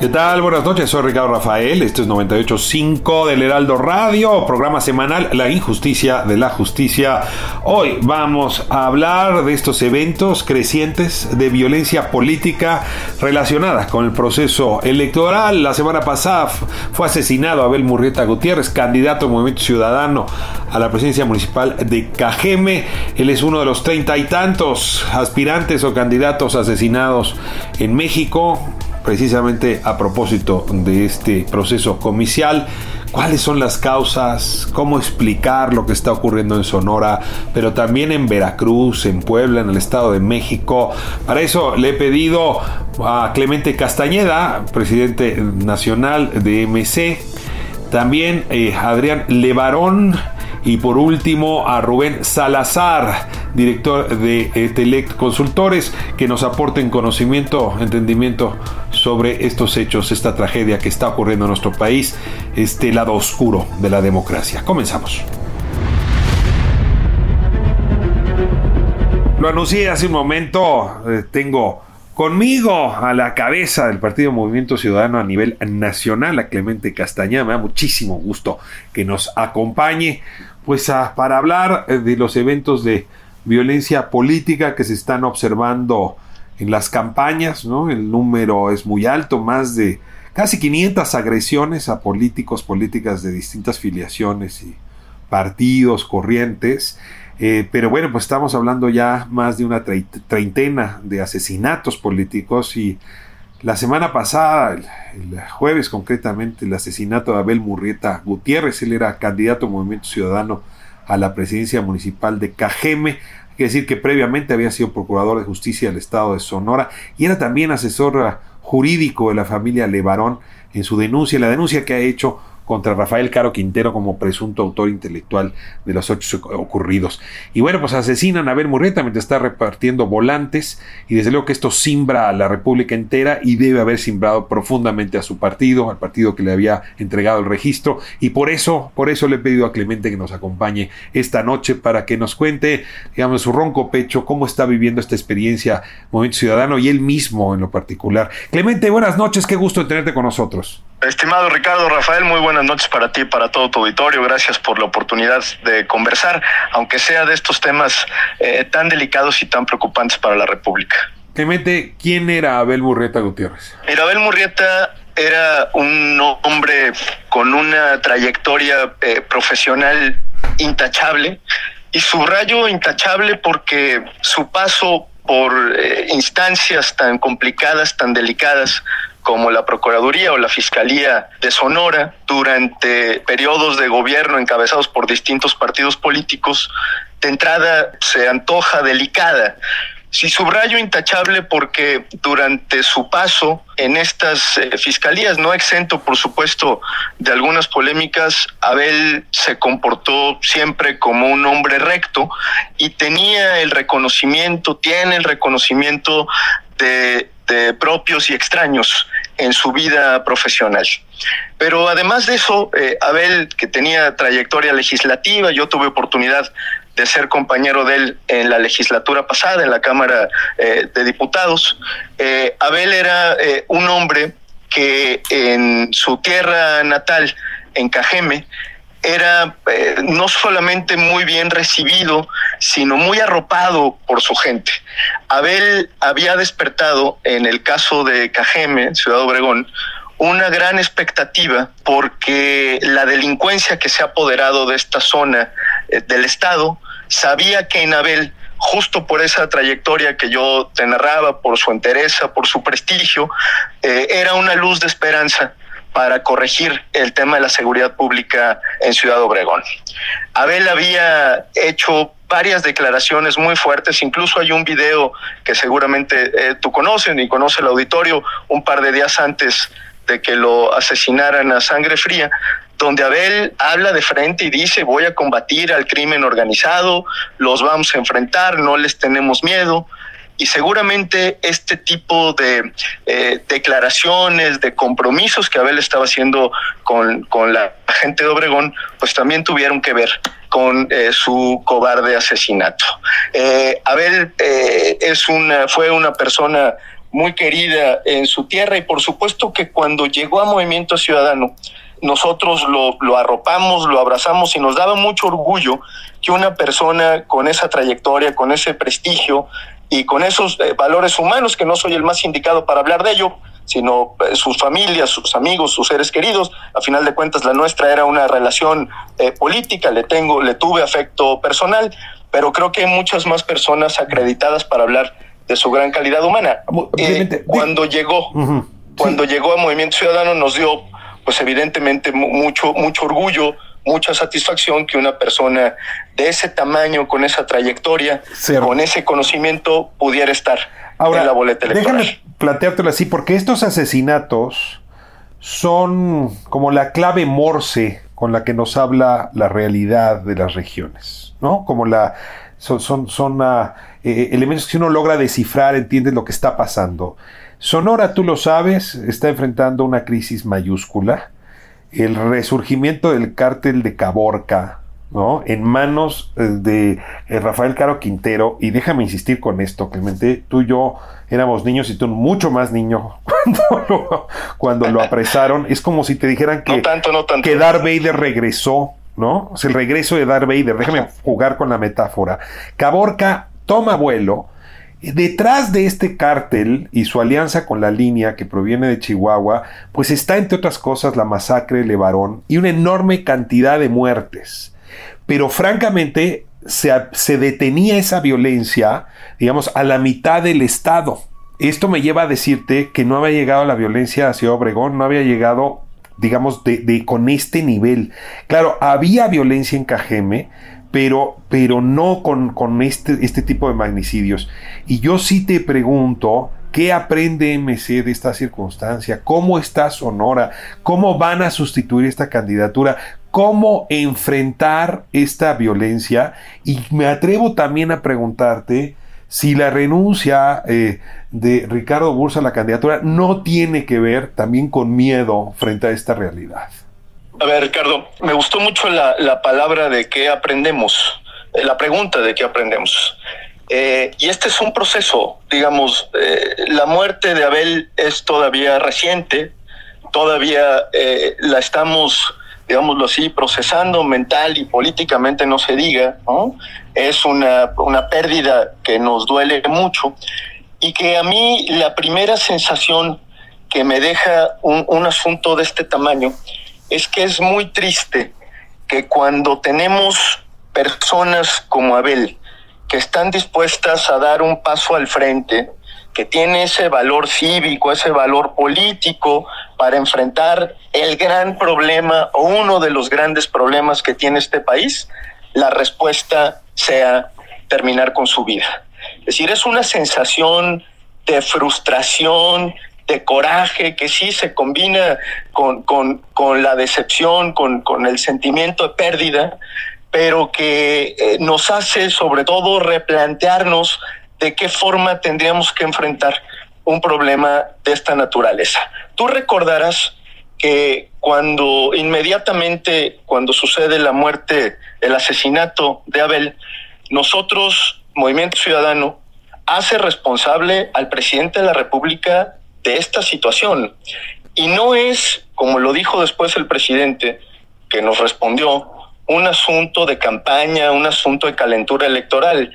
¿Qué tal? Buenas noches, soy Ricardo Rafael, esto es 98.5 del Heraldo Radio, programa semanal La Injusticia de la Justicia. Hoy vamos a hablar de estos eventos crecientes de violencia política relacionada con el proceso electoral. La semana pasada fue asesinado Abel Murrieta Gutiérrez, candidato al Movimiento Ciudadano a la presidencia municipal de Cajeme. Él es uno de los treinta y tantos aspirantes o candidatos asesinados en México precisamente a propósito de este proceso comicial, cuáles son las causas, cómo explicar lo que está ocurriendo en Sonora, pero también en Veracruz, en Puebla, en el Estado de México. Para eso le he pedido a Clemente Castañeda, presidente nacional de MC, también eh, Adrián Levarón, y por último a Rubén Salazar, director de Telect Consultores, que nos aporten conocimiento, entendimiento sobre estos hechos, esta tragedia que está ocurriendo en nuestro país, este lado oscuro de la democracia. Comenzamos. Lo anuncié hace un momento, eh, tengo conmigo a la cabeza del Partido Movimiento Ciudadano a nivel nacional, a Clemente Castañeda. Me da muchísimo gusto que nos acompañe pues para hablar eh, de los eventos de violencia política que se están observando en las campañas, ¿no? El número es muy alto, más de casi 500 agresiones a políticos, políticas de distintas filiaciones y partidos, corrientes. Eh, pero bueno, pues estamos hablando ya más de una treintena de asesinatos políticos y la semana pasada, el, jueves concretamente, el asesinato de Abel Murrieta Gutiérrez, él era candidato Movimiento Ciudadano a la presidencia municipal de Cajeme, hay que decir que previamente había sido procurador de justicia del estado de Sonora y era también asesor jurídico de la familia Levarón en su denuncia, la denuncia que ha hecho contra Rafael Caro Quintero como presunto autor intelectual de los hechos ocurridos. Y bueno, pues asesinan a Abel Murrieta mientras está repartiendo volantes y desde luego que esto simbra a la República entera y debe haber simbrado profundamente a su partido, al partido que le había entregado el registro y por eso, por eso le he pedido a Clemente que nos acompañe esta noche para que nos cuente, digamos, su ronco pecho cómo está viviendo esta experiencia Movimiento Ciudadano y él mismo en lo particular. Clemente, buenas noches, qué gusto tenerte con nosotros. Estimado Ricardo Rafael, muy buenas noches para ti y para todo tu auditorio. Gracias por la oportunidad de conversar, aunque sea de estos temas eh, tan delicados y tan preocupantes para la República. Clemente, ¿quién era Abel Murrieta Gutiérrez? Abel Murrieta era un hombre con una trayectoria eh, profesional intachable y subrayo intachable porque su paso por eh, instancias tan complicadas, tan delicadas, como la Procuraduría o la Fiscalía de Sonora durante periodos de gobierno encabezados por distintos partidos políticos, de entrada se antoja delicada. Sí, subrayo intachable porque durante su paso en estas eh, fiscalías, no exento por supuesto de algunas polémicas, Abel se comportó siempre como un hombre recto y tenía el reconocimiento, tiene el reconocimiento de propios y extraños en su vida profesional. Pero además de eso, eh, Abel, que tenía trayectoria legislativa, yo tuve oportunidad de ser compañero de él en la legislatura pasada, en la Cámara eh, de Diputados. Eh, Abel era un hombre que en su tierra natal, en Cajeme, era eh, no solamente muy bien recibido, sino muy arropado por su gente. Abel había despertado, en el caso de Cajeme, Ciudad Obregón, una gran expectativa porque la delincuencia que se ha apoderado de esta zona eh, del Estado sabía que en Abel justo por esa trayectoria que yo te narraba, por su entereza, por su prestigio, eh, era una luz de esperanza para corregir el tema de la seguridad pública en Ciudad Obregón. Abel había hecho varias declaraciones muy fuertes, incluso hay un video que seguramente eh, tú conoces y conoce el auditorio un par de días antes de que lo asesinaran a sangre fría, donde Abel habla de frente y dice voy a combatir al crimen organizado, los vamos a enfrentar, no les tenemos miedo. Y seguramente este tipo de eh, declaraciones, de compromisos que Abel estaba haciendo con, con, la gente de Obregón, pues también tuvieron que ver con eh, su cobarde asesinato. Eh, Abel es una, fue una persona muy querida en su tierra y por supuesto que cuando llegó a Movimiento Ciudadano, nosotros lo, lo, arropamos, lo abrazamos y nos daba mucho orgullo que una persona con esa trayectoria, con ese prestigio y con esos eh, valores humanos, que no soy el más indicado para hablar de ello, sino eh, sus familias, sus amigos, sus seres queridos. A final de cuentas, la nuestra era una relación eh, política, le tengo, le tuve afecto personal, pero creo que hay muchas más personas acreditadas para hablar de su gran calidad humana. cuando llegó, cuando llegó a Movimiento Ciudadano nos dio pues evidentemente mucho, mucho orgullo, mucha satisfacción que una persona de ese tamaño, con esa trayectoria, con ese conocimiento, pudiera estar en la boleta electoral. Déjame planteártelo así, porque estos asesinatos son como la clave morse con la que nos habla la realidad de las regiones, ¿no? Como la son, son, son uh, elementos que uno logra descifrar, entiende lo que está pasando. Sonora, tú lo sabes, está enfrentando una crisis mayúscula. El resurgimiento del cártel de Caborca, ¿no? En manos eh, de eh, Rafael Caro Quintero. Y déjame insistir con esto, Clemente. Tú y yo éramos niños y tú mucho más niño cuando lo, cuando lo apresaron. Es como si te dijeran que, que Darth Vader regresó, ¿no? O el regreso de Darth Vader. Déjame jugar con la metáfora. Caborca toma vuelo Detrás de este cártel y su alianza con la línea que proviene de Chihuahua, pues está entre otras cosas la masacre de Levarón y una enorme cantidad de muertes. Pero francamente se, se detenía esa violencia, digamos, a la mitad del Estado. Esto me lleva a decirte que no había llegado la violencia hacia Obregón, no había llegado digamos, de, de, con este nivel. Claro, había violencia en Cajeme, pero, pero no con, con este, este tipo de magnicidios. Y yo sí te pregunto, ¿Qué aprende MC de esta circunstancia? ¿Cómo está Sonora? ¿Cómo van a sustituir esta candidatura? ¿Cómo enfrentar esta violencia? Y me atrevo también a preguntarte si la renuncia eh, de Ricardo Bursa a la candidatura no tiene que ver también con miedo frente a esta realidad. A ver, Ricardo, me gustó mucho la, palabra de qué aprendemos, eh, la pregunta de qué aprendemos. Eh, y este es un proceso, digamos, eh, la muerte de Abel es todavía reciente, todavía la estamos, digámoslo así, procesando mental y políticamente, no se diga, ¿no? Es una, una pérdida que nos duele mucho y que a mí la primera sensación que me deja un, un asunto de este tamaño es que es muy triste que cuando tenemos personas como Abel, que están dispuestas a dar un paso al frente, que tiene ese valor cívico, ese valor político para enfrentar el gran problema o uno de los grandes problemas que tiene este país, la respuesta sea terminar con su vida. Es decir, es una sensación de frustración, de coraje que sí se combina con, con, la decepción, con, con, el sentimiento de pérdida, pero que eh, nos hace sobre todo replantearnos de qué forma tendríamos que enfrentar un problema de esta naturaleza. Tú recordarás que cuando inmediatamente, cuando sucede la muerte, el asesinato de Abel, nosotros, Movimiento Ciudadano, hace responsable al presidente de la República de esta situación. Y no es, como lo dijo después el presidente, que nos respondió, un asunto de campaña, un asunto de calentura electoral.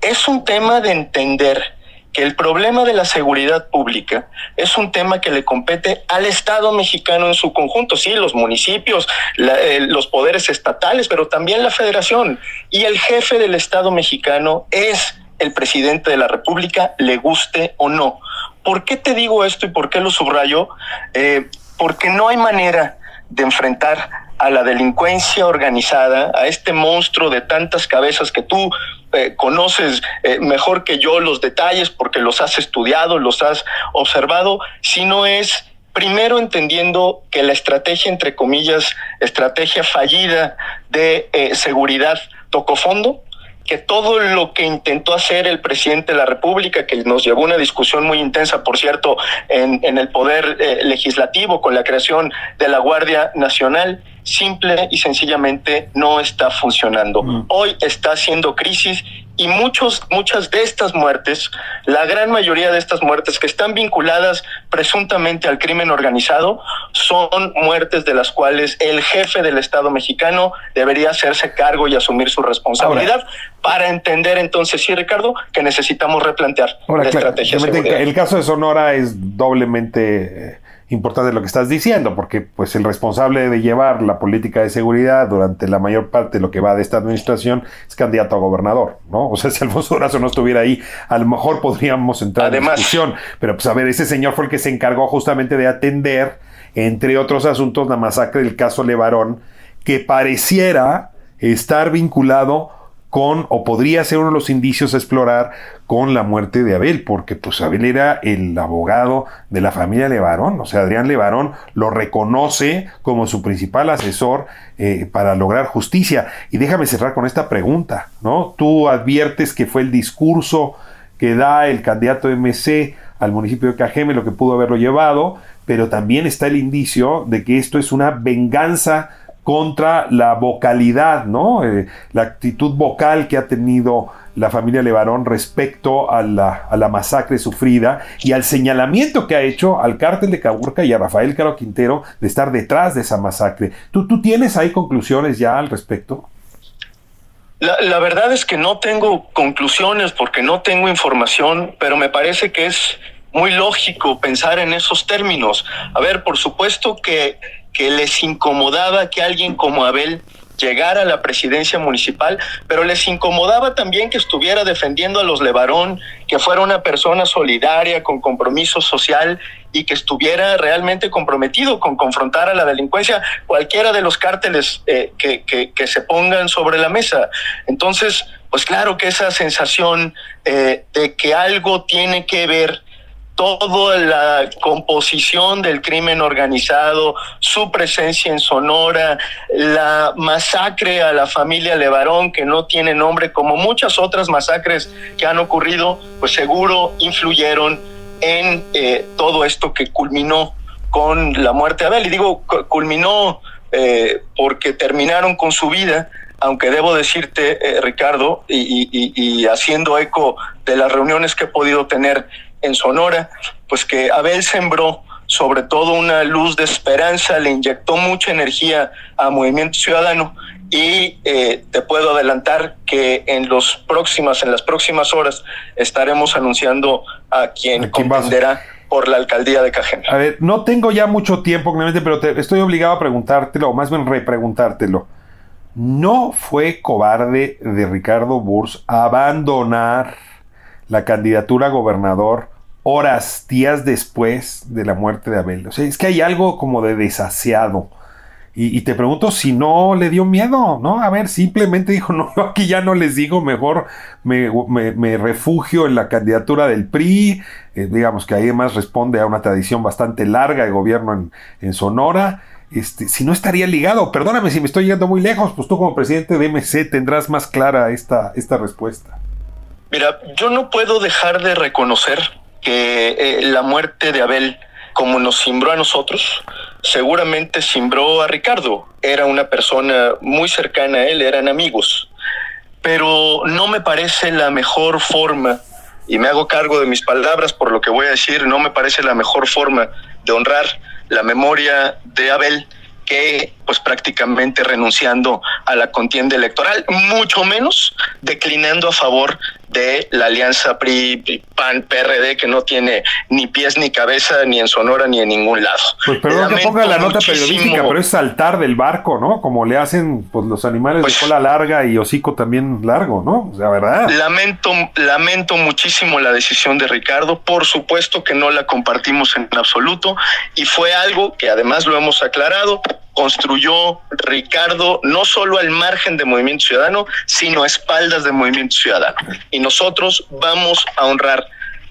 Es un tema de entender que el problema de la seguridad pública es un tema que le compete al Estado mexicano en su conjunto, sí, los municipios, eh, los poderes estatales, pero también la federación. Y el jefe del Estado mexicano es el presidente de la República, le guste o no. ¿Por qué te digo esto y por qué lo subrayo? Eh, porque no hay manera de enfrentar a la delincuencia organizada, a este monstruo de tantas cabezas que tú eh, conoces eh, mejor que yo los detalles porque los has estudiado, los has observado, sino es primero entendiendo que la estrategia, entre comillas, estrategia fallida de seguridad tocó fondo, que todo lo que intentó hacer el presidente de la República, que nos llevó una discusión muy intensa, por cierto, en, en el poder legislativo con la creación de la Guardia Nacional, simple y sencillamente no está funcionando. Mm. Hoy está haciendo crisis y muchos, muchas de estas muertes, la gran mayoría de estas muertes que están vinculadas presuntamente al crimen organizado, son muertes de las cuales el jefe del Estado mexicano debería hacerse cargo y asumir su responsabilidad para entender entonces, sí, Ricardo, que necesitamos replantear la estrategia. el caso de Sonora es doblemente... Importante lo que estás diciendo, porque pues el responsable de llevar la política de seguridad durante la mayor parte de lo que va de esta administración es candidato a gobernador, ¿no? O sea, si Alfonso Durazo no estuviera ahí, a lo mejor podríamos entrar en discusión, pero pues a ver, ese señor fue el que se encargó justamente de atender, entre otros asuntos, la masacre del caso Levarón, que pareciera estar vinculado con, o podría ser uno de los indicios a explorar con la muerte de Abel, porque pues Abel era el abogado de la familia Levarón, o sea, Adrián Levarón lo reconoce como su principal asesor eh, para lograr justicia. Y déjame cerrar con esta pregunta, ¿no? Tú adviertes que fue el discurso que da el candidato MC al municipio de Cajeme lo que pudo haberlo llevado, pero también está el indicio de que esto es una venganza contra la vocalidad, ¿no? Eh, la actitud vocal que ha tenido la familia Levarón respecto a la, a la, masacre sufrida y al señalamiento que ha hecho al cártel de Caburca y a Rafael Caro Quintero de estar detrás de esa masacre. ¿Tú, tú tienes ahí conclusiones ya al respecto? La, la, verdad es que no tengo conclusiones porque no tengo información, pero me parece que es muy lógico pensar en esos términos. A ver, por supuesto que que les incomodaba que alguien como Abel llegara a la presidencia municipal, pero les incomodaba también que estuviera defendiendo a los Levarón, que fuera una persona solidaria, con compromiso social y que estuviera realmente comprometido con confrontar a la delincuencia, cualquiera de los cárteles eh, que, se pongan sobre la mesa. Entonces, pues claro que esa sensación eh, de que algo tiene que ver toda la composición del crimen organizado, su presencia en Sonora, la masacre a la familia Levarón, que no tiene nombre, como muchas otras masacres que han ocurrido, pues seguro influyeron en eh, todo esto que culminó con la muerte de Abel. Y digo, culminó eh, porque terminaron con su vida, aunque debo decirte, eh, Ricardo, y, haciendo eco de las reuniones que he podido tener en Sonora, pues que Abel sembró sobre todo una luz de esperanza, le inyectó mucha energía a Movimiento Ciudadano y eh, te puedo adelantar que en los próximas, en las próximas horas estaremos anunciando a quien contenderá por la alcaldía de Cajeme. A ver, no tengo ya mucho tiempo, pero te, estoy obligado a preguntártelo, o más bien repreguntártelo. ¿No fue cobarde de Ricardo Burs abandonar la candidatura a gobernador horas, días después de la muerte de Abel. O sea, es que hay algo como de desasiado. Y, te pregunto si no le dio miedo, ¿no? A ver, simplemente dijo, no, aquí ya no les digo, mejor me, refugio en la candidatura del PRI, eh, digamos que ahí además responde a una tradición bastante larga de gobierno en, en Sonora. Este, si no estaría ligado, perdóname si me estoy yendo muy lejos, pues tú como presidente de MC tendrás más clara esta, esta respuesta. Mira, yo no puedo dejar de reconocer que eh, la muerte de Abel, como nos simbró a nosotros, seguramente simbró a Ricardo. Era una persona muy cercana a él, eran amigos. Pero no me parece la mejor forma, y me hago cargo de mis palabras por lo que voy a decir, no me parece la mejor forma de honrar la memoria de Abel que pues prácticamente renunciando a la contienda electoral, mucho menos declinando a favor de la alianza PRI, PAN, PRD, que no tiene ni pies ni cabeza, ni en Sonora, ni en ningún lado. Pues perdón que ponga la nota periodística, pero es saltar del barco, ¿no? Como le hacen pues, los animales de pues cola larga y hocico también largo, ¿no? O sea, ¿verdad? Lamento, lamento muchísimo la decisión de Ricardo, por supuesto que no la compartimos en absoluto, y fue algo que además lo hemos aclarado, construyó Ricardo no solo al margen de Movimiento Ciudadano, sino a espaldas de Movimiento Ciudadano. Y nosotros vamos a honrar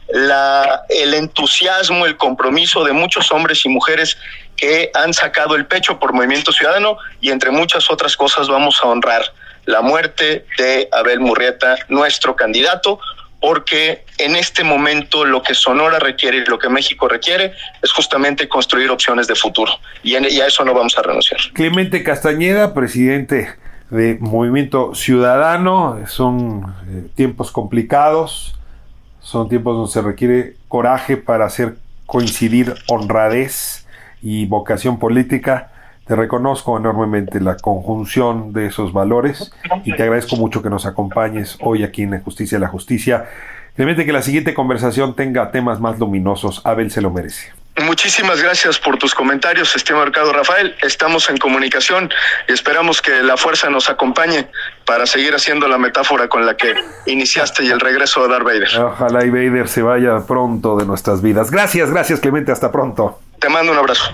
el entusiasmo, el compromiso de muchos hombres y mujeres que han sacado el pecho por Movimiento Ciudadano y entre muchas otras cosas vamos a honrar la muerte de Abel Murrieta, nuestro candidato, porque en este momento lo que Sonora requiere y lo que México requiere es justamente construir opciones de futuro y, a eso no vamos a renunciar. Clemente Castañeda, presidente de Movimiento Ciudadano, son eh, tiempos complicados, son tiempos donde se requiere coraje para hacer coincidir honradez y vocación política. Te reconozco enormemente la conjunción de esos valores y te agradezco mucho que nos acompañes hoy aquí en Justicia la Justicia. Realmente que la siguiente conversación tenga temas más luminosos. Abel se lo merece. Muchísimas gracias por tus comentarios, estimado Mercado Rafael. Estamos en comunicación y esperamos que la fuerza nos acompañe para seguir haciendo la metáfora con la que iniciaste y el regreso de Darth Vader. Ojalá y Vader se vaya pronto de nuestras vidas. Gracias, gracias Clemente, hasta pronto. Te mando un abrazo.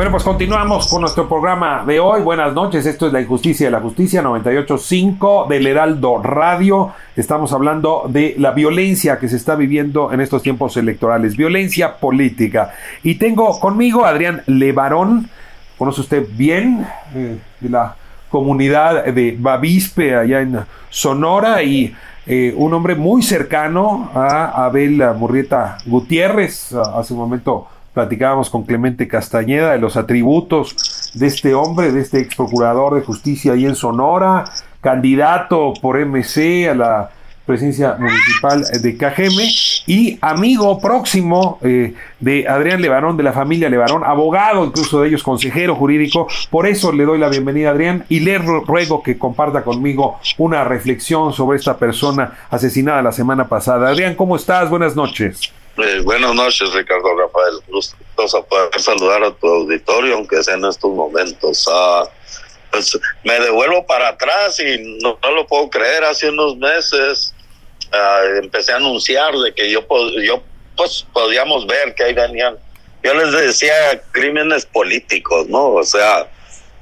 Bueno, pues continuamos con nuestro programa de hoy. Buenas noches, esto es La Injusticia de la Justicia 98.5 del Heraldo Radio. Estamos hablando de la violencia que se está viviendo en estos tiempos electorales, violencia política. Y tengo conmigo a Adrián Levarón, conoce usted bien, eh, de la comunidad de Bavispe allá en Sonora y eh, un hombre muy cercano a Abel Murrieta Gutiérrez, hace un momento platicábamos con Clemente Castañeda de los atributos de este hombre, de este ex procurador de justicia ahí en Sonora, candidato por MC a la presidencia municipal de Cajeme y amigo próximo eh, de Adrián Levarón, de la familia Levarón, abogado incluso de ellos, consejero jurídico. Por eso le doy la bienvenida a Adrián y le ruego que comparta conmigo una reflexión sobre esta persona asesinada la semana pasada. Adrián, ¿cómo estás? Buenas noches. Eh, buenas noches, Ricardo Rafael. Gustoso poder saludar a tu auditorio, aunque sea en estos momentos. Ah, pues, me devuelvo para atrás y no, lo puedo creer. Hace unos meses ah, empecé a anunciar de que yo, yo pues podíamos ver que ahí venían. Yo les decía crímenes políticos, ¿no? O sea,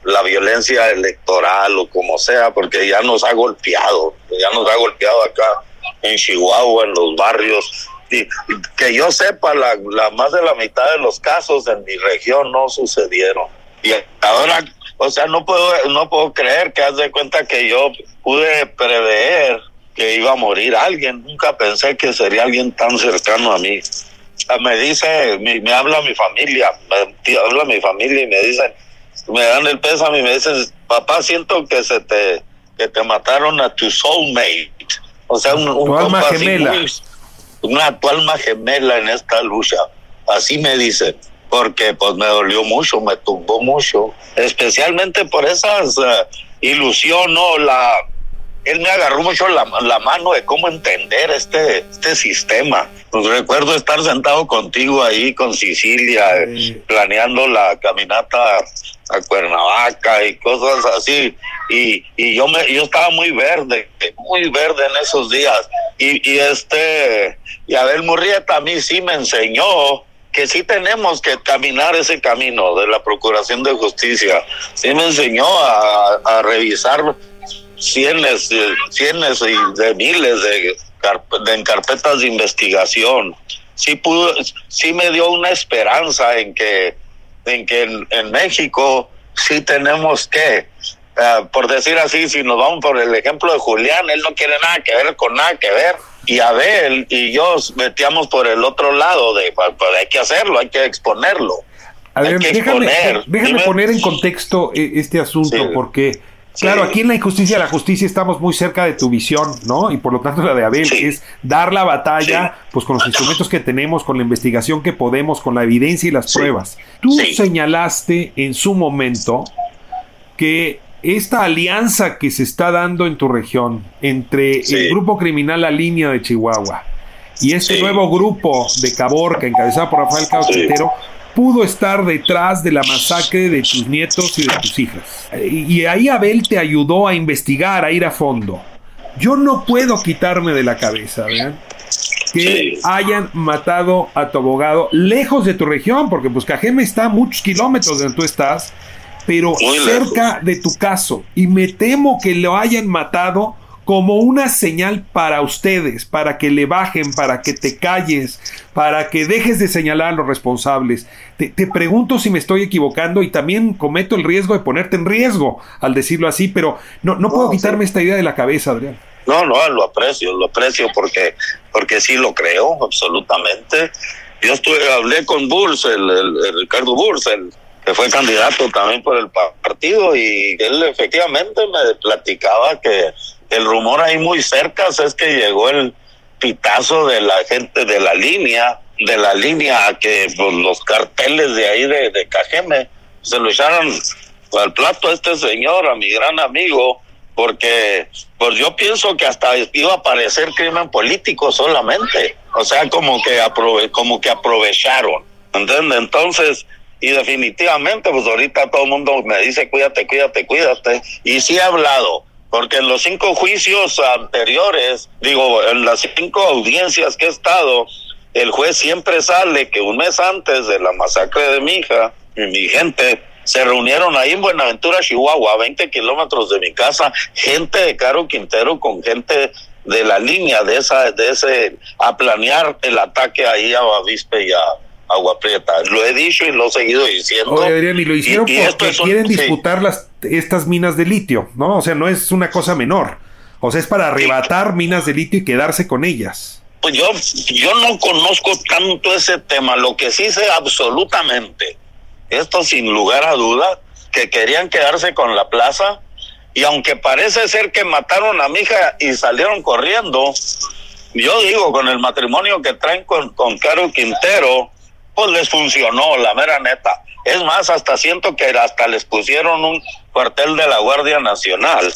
la violencia electoral o como sea, porque ya nos ha golpeado, ya nos ha golpeado acá en Chihuahua, en los barrios que yo sepa, la, la, más de la mitad de los casos en mi región no sucedieron. Y ahora, o sea, no puedo, no puedo creer que haz de cuenta que yo pude prever que iba a morir alguien. Nunca pensé que sería alguien tan cercano a mí. Me dice, me, me habla mi familia, me habla mi familia y me dicen, me dan el pésame y me dicen, papá, siento que se te, que te mataron a tu soulmate. O sea, un, un alma gemela una alma gemela en esta lucha. Así me dicen, porque pues me dolió mucho, me tumbó mucho, especialmente por esas uh, ¿no? La, él me agarró mucho la, la, mano de cómo entender este, este sistema. Pues recuerdo estar sentado contigo ahí con Sicilia, planeando la caminata a Cuernavaca y cosas así. Y, y yo me, yo estaba muy verde, muy verde en esos días. Y, y este, y Abel Murrieta a mí sí me enseñó que sí tenemos que caminar ese camino de la Procuración de Justicia. Sí me enseñó a, a revisar cienes, cienes y de miles de, de carpetas de investigación. Sí, pudo, sí me dio una esperanza en que en que en, México sí tenemos que, eh, por decir así, si nos vamos por el ejemplo de Julián, él no quiere nada que ver con nada que ver. Y Abel y yo metíamos por el otro lado de, pues, pues hay que hacerlo, hay que exponerlo. A ver, déjame, poner en contexto eh, este asunto, porque Claro, aquí en la injusticia de la justicia estamos muy cerca de tu visión, ¿no? Y por lo tanto la de Abel es dar la batalla, pues con los instrumentos que tenemos, con la investigación que podemos, con la evidencia y las pruebas. Tú señalaste en su momento que esta alianza que se está dando en tu región entre el grupo criminal La Línea de Chihuahua y este nuevo grupo de Caborca, encabezado por Rafael Cabo pudo estar detrás de la masacre de tus nietos y de tus hijas. Y ahí Abel te ayudó a investigar, a ir a fondo. Yo no puedo quitarme de la cabeza, ¿vean? que hayan matado a tu abogado lejos de tu región, porque pues Cajeme está a muchos kilómetros de donde tú estás, pero cerca de tu caso. Y me temo que lo hayan matado como una señal para ustedes, para que le bajen, para que te calles, para que dejes de señalar a los responsables. Te, pregunto si me estoy equivocando y también cometo el riesgo de ponerte en riesgo al decirlo así, pero no, no puedo quitarme esta idea de la cabeza, Adrián. No, no, lo aprecio, lo aprecio porque, porque sí lo creo, absolutamente. Yo estuve, hablé con Bulls, el, el Ricardo Bulls, el, que fue candidato también por el partido y él efectivamente me platicaba que el rumor ahí muy cerca es que llegó el pitazo de la gente de la línea, de la línea que pues, los carteles de ahí de, de Cajeme se lo echaron al plato a este señor, a mi gran amigo, porque pues yo pienso que hasta iba a parecer crimen político solamente, o sea, como que aprove como que aprovecharon, ¿entiendes? Entonces, y definitivamente, pues ahorita todo el mundo me dice, cuídate, cuídate, cuídate, y sí he hablado, porque en los cinco juicios anteriores, digo, en las cinco audiencias que he estado, el juez siempre sale que un mes antes de la masacre de mi hija y mi gente se reunieron ahí en Buenaventura, Chihuahua, a 20 kilómetros de mi casa, gente de Caro Quintero con gente de la línea de esa, de ese, a planear el ataque ahí a Bavispe y a, Agua Prieta. Lo he dicho y lo he seguido diciendo. Oye, Adrián, y lo hicieron porque quieren disputar las, estas minas de litio, ¿no? O sea, no es una cosa menor. O sea, es para arrebatar minas de litio y quedarse con ellas. Pues yo, yo no conozco tanto ese tema. Lo que sí sé absolutamente, esto sin lugar a duda, que querían quedarse con la plaza. Y aunque parece ser que mataron a mi hija y salieron corriendo, yo digo, con el matrimonio que traen con, con Caro Quintero, pues les funcionó, la mera neta. Es más, hasta siento que hasta les pusieron un cuartel de la Guardia Nacional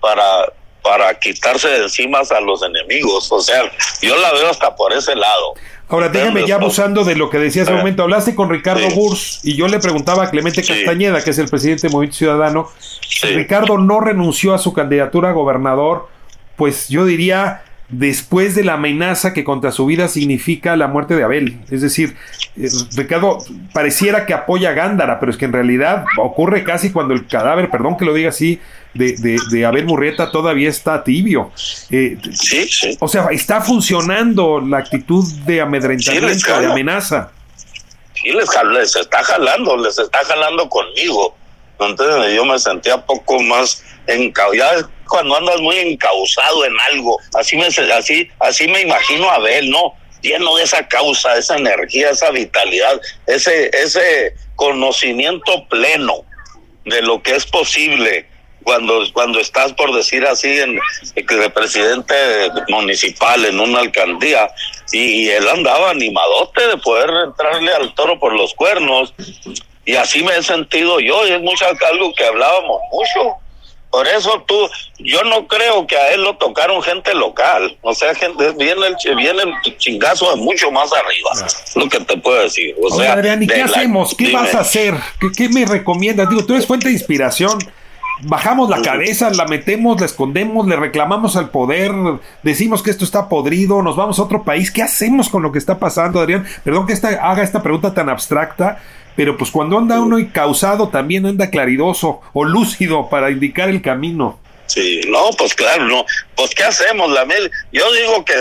para, para quitarse de encima a los enemigos. O sea, yo la veo hasta por ese lado. Ahora, déjame ya abusando de lo que decía hace un momento. Hablaste con Ricardo Burs y yo le preguntaba a Clemente Castañeda, que es el presidente del Movimiento Ciudadano, Ricardo no renunció a su candidatura a gobernador, pues yo diría después de la amenaza que contra su vida significa la muerte de Abel. Es decir, eh, Ricardo pareciera que apoya a Gándara, pero es que en realidad ocurre casi cuando el cadáver, perdón que lo diga así, de, de, Abel Murrieta todavía está tibio. Eh, sí, sí. O sea, está funcionando la actitud de amedrentamiento, de amenaza. Sí, les, les está jalando, les está jalando conmigo. Entonces yo me sentía poco más encausado. Cuando andas muy encausado en algo, así me, así, así me imagino a Abel, ¿no? Lleno de esa causa, esa energía, esa vitalidad, ese, ese conocimiento pleno de lo que es posible cuando, cuando estás, por decir así, en, de presidente municipal en una alcaldía, y, él andaba animadote de poder entrarle al toro por los cuernos, y así me he sentido yo, y es mucho algo que hablábamos mucho. Por eso tú, yo no creo que a él lo tocaron gente local. O sea, gente, viene el, viene el chingazo de mucho más arriba. Lo que te puedo decir. O sea, Adrián, ¿y qué hacemos? ¿Qué vas a hacer? ¿Qué, ¿Qué, me recomiendas? Digo, tú eres fuente de inspiración. Bajamos la cabeza, la metemos, la escondemos, le reclamamos al poder, decimos que esto está podrido, nos vamos a otro país. ¿Qué hacemos con lo que está pasando, Adrián? Perdón que esta, haga esta pregunta tan abstracta, pero pues cuando anda uno y causado también anda claridoso o lúcido para indicar el camino. Sí, no, pues claro, no. Pues ¿qué hacemos, la Yo digo que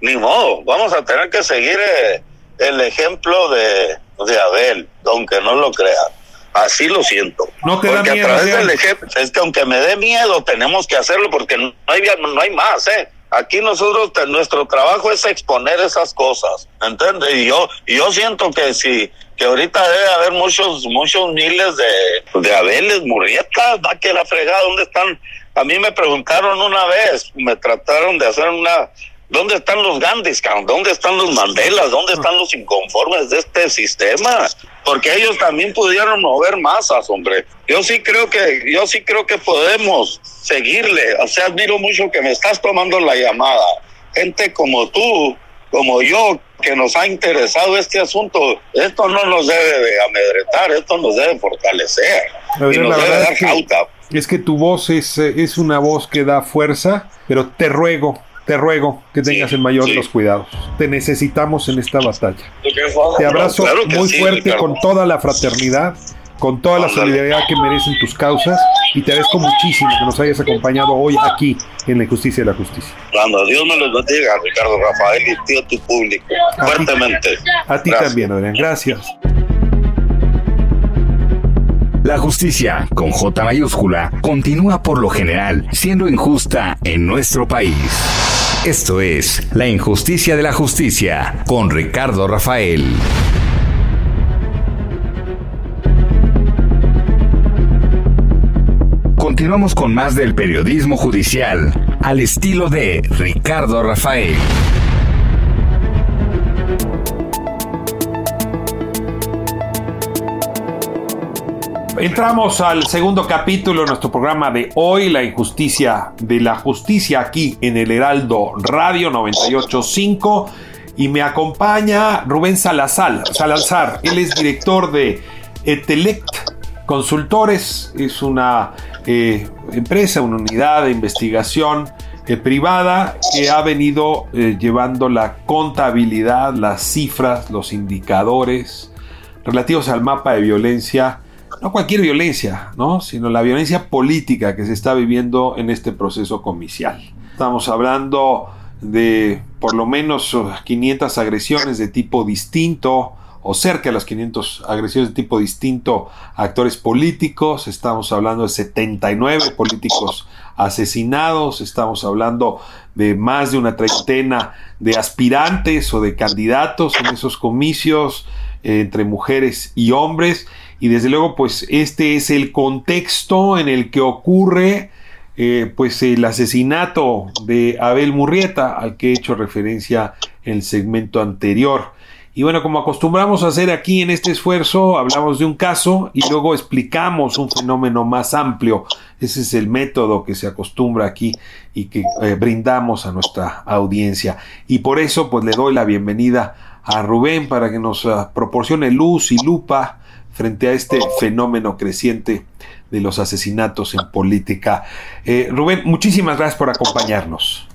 ni modo, vamos a tener que seguir eh, el ejemplo de, de Abel, aunque no lo crean. Así lo siento. No te porque da miedo, a través del ejemplo, es que aunque me dé miedo, tenemos que hacerlo porque no hay, no hay más, ¿eh? Aquí nosotros, nuestro trabajo es exponer esas cosas, ¿entiendes? Y yo, y yo siento que si que ahorita debe haber muchos, muchos miles de, de Abeles, Murrietas, va que la fregada, ¿dónde están? A mí me preguntaron una vez, me trataron de hacer una, ¿dónde están los Gandhis, ¿Dónde están los Mandelas? ¿Dónde están los inconformes de este sistema? Porque ellos también pudieron mover masas, hombre. Yo sí creo que, yo sí creo que podemos seguirle. O sea, admiro mucho que me estás tomando la llamada. Gente como tú, como yo, que nos ha interesado este asunto, esto no nos debe de amedretar, esto nos debe fortalecer. y nos debe dar es es que tu voz es, eh, es una voz que da fuerza, pero te ruego, te ruego que tengas el mayor de los cuidados. Te necesitamos en esta batalla. Te abrazo muy fuerte con toda la fraternidad con toda la solidaridad que merecen tus causas y te agradezco muchísimo que nos hayas acompañado hoy aquí en la Injusticia de la Justicia. Cuando Dios me lo bendiga, Ricardo Rafael y tío tu público, fuertemente. a ti también, Adrián. Gracias. La justicia, con J mayúscula, continúa por lo general siendo injusta en nuestro país. Esto es La Injusticia de la Justicia con Ricardo Rafael. Continuamos con más del periodismo judicial, al estilo de Ricardo Rafael. Entramos al segundo capítulo de nuestro programa de hoy, la injusticia de la justicia aquí en el Heraldo Radio 985 y me acompaña Rubén Salazar, Salazar. Él es director de Etelect Consultores, es una eh, empresa, una unidad de investigación eh, privada que ha venido eh, llevando la contabilidad, las cifras, los indicadores relativos al mapa de violencia, no cualquier violencia, ¿no? sino la violencia política que se está viviendo en este proceso comicial. Estamos hablando de por lo menos 500 agresiones de tipo distinto, o cerca de las 500 agresiones de tipo distinto a actores políticos, estamos hablando de 79 políticos asesinados, estamos hablando de más de una treintena de aspirantes o de candidatos en esos comicios eh, entre mujeres y hombres y desde luego pues este es el contexto en el que ocurre eh, pues el asesinato de Abel Murrieta al que he hecho referencia en el segmento anterior. Y bueno, como acostumbramos a hacer aquí en este esfuerzo, hablamos de un caso y luego explicamos un fenómeno más amplio. Ese es el método que se acostumbra aquí y que eh, brindamos a nuestra audiencia. Y por eso pues le doy la bienvenida a Rubén para que nos ah, proporcione luz y lupa frente a este fenómeno creciente de los asesinatos en política. Eh, Rubén, muchísimas gracias por acompañarnos.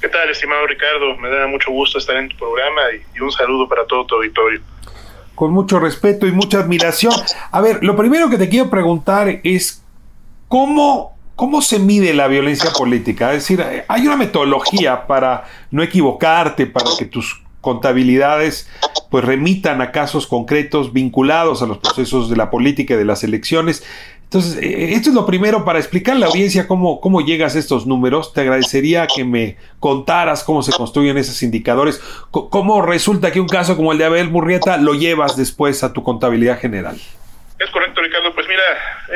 ¿Qué tal, estimado Ricardo? Me da mucho gusto estar en tu programa y, un saludo para todo tu auditorio. Con mucho respeto y mucha admiración. A ver, lo primero que te quiero preguntar es cómo, cómo se mide la violencia política. Es decir, hay una metodología para no equivocarte, para que tus contabilidades pues remitan a casos concretos vinculados a los procesos de la política y de las elecciones. Entonces, eh, esto es lo primero para explicar a la audiencia cómo, cómo llegas a estos números. Te agradecería que me contaras cómo se construyen esos indicadores, cómo resulta que un caso como el de Abel Murrieta lo llevas después a tu contabilidad general. Es correcto, Ricardo. Pues mira,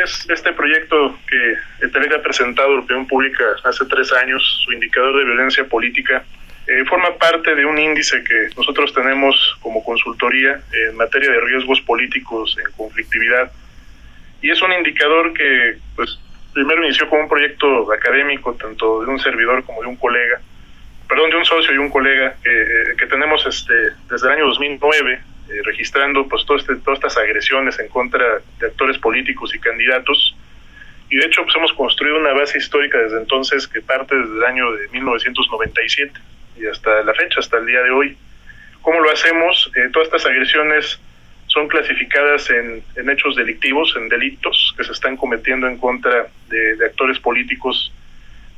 es este proyecto que te ha presentado la opinión pública hace tres años, su indicador de violencia política, eh, forma parte de un índice que nosotros tenemos como consultoría en materia de riesgos políticos en conflictividad. Y es un indicador que pues primero inició como un proyecto académico tanto de un servidor como de un colega perdón de un socio y un colega que, que tenemos este desde el año 2009 eh, registrando pues todo este, todas estas agresiones en contra de actores políticos y candidatos. Y de hecho pues hemos construido una base histórica desde entonces que parte desde el año de 1997 y hasta la fecha, hasta el día de hoy. ¿Cómo lo hacemos? Eh, todas estas agresiones son clasificadas en, hechos delictivos, en delitos que se están cometiendo en contra de, actores políticos.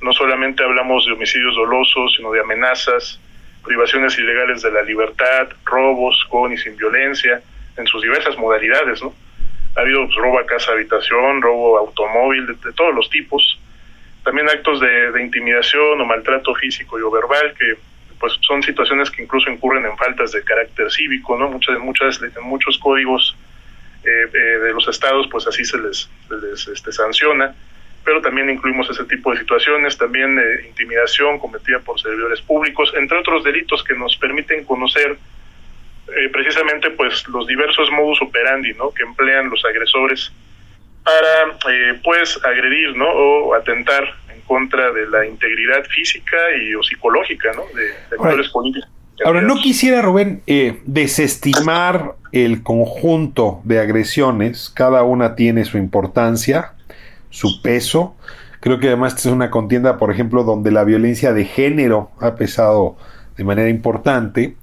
No solamente hablamos de homicidios dolosos, sino de amenazas, privaciones ilegales de la libertad, robos con y sin violencia, en sus diversas modalidades, ¿no? Ha habido pues, robo a casa, habitación, robo automóvil, de, todos los tipos. También actos de, de, intimidación o maltrato físico y o verbal que pues son situaciones que incluso incurren en faltas de carácter cívico, ¿no? Muchas, muchas, en muchos códigos eh, de los estados, pues así se les, se este, sanciona, pero también incluimos ese tipo de situaciones, también intimidación cometida por servidores públicos, entre otros delitos que nos permiten conocer precisamente pues los diversos modus operandi, ¿no? Que emplean los agresores para pues agredir, ¿no? O atentar contra de la integridad física y o psicológica ¿no? de, actores políticos. Ahora, no quisiera, Rubén, eh, desestimar el conjunto de agresiones. Cada una tiene su importancia, su peso. Creo que además esta es una contienda, por ejemplo, donde la violencia de género ha pesado de manera importante.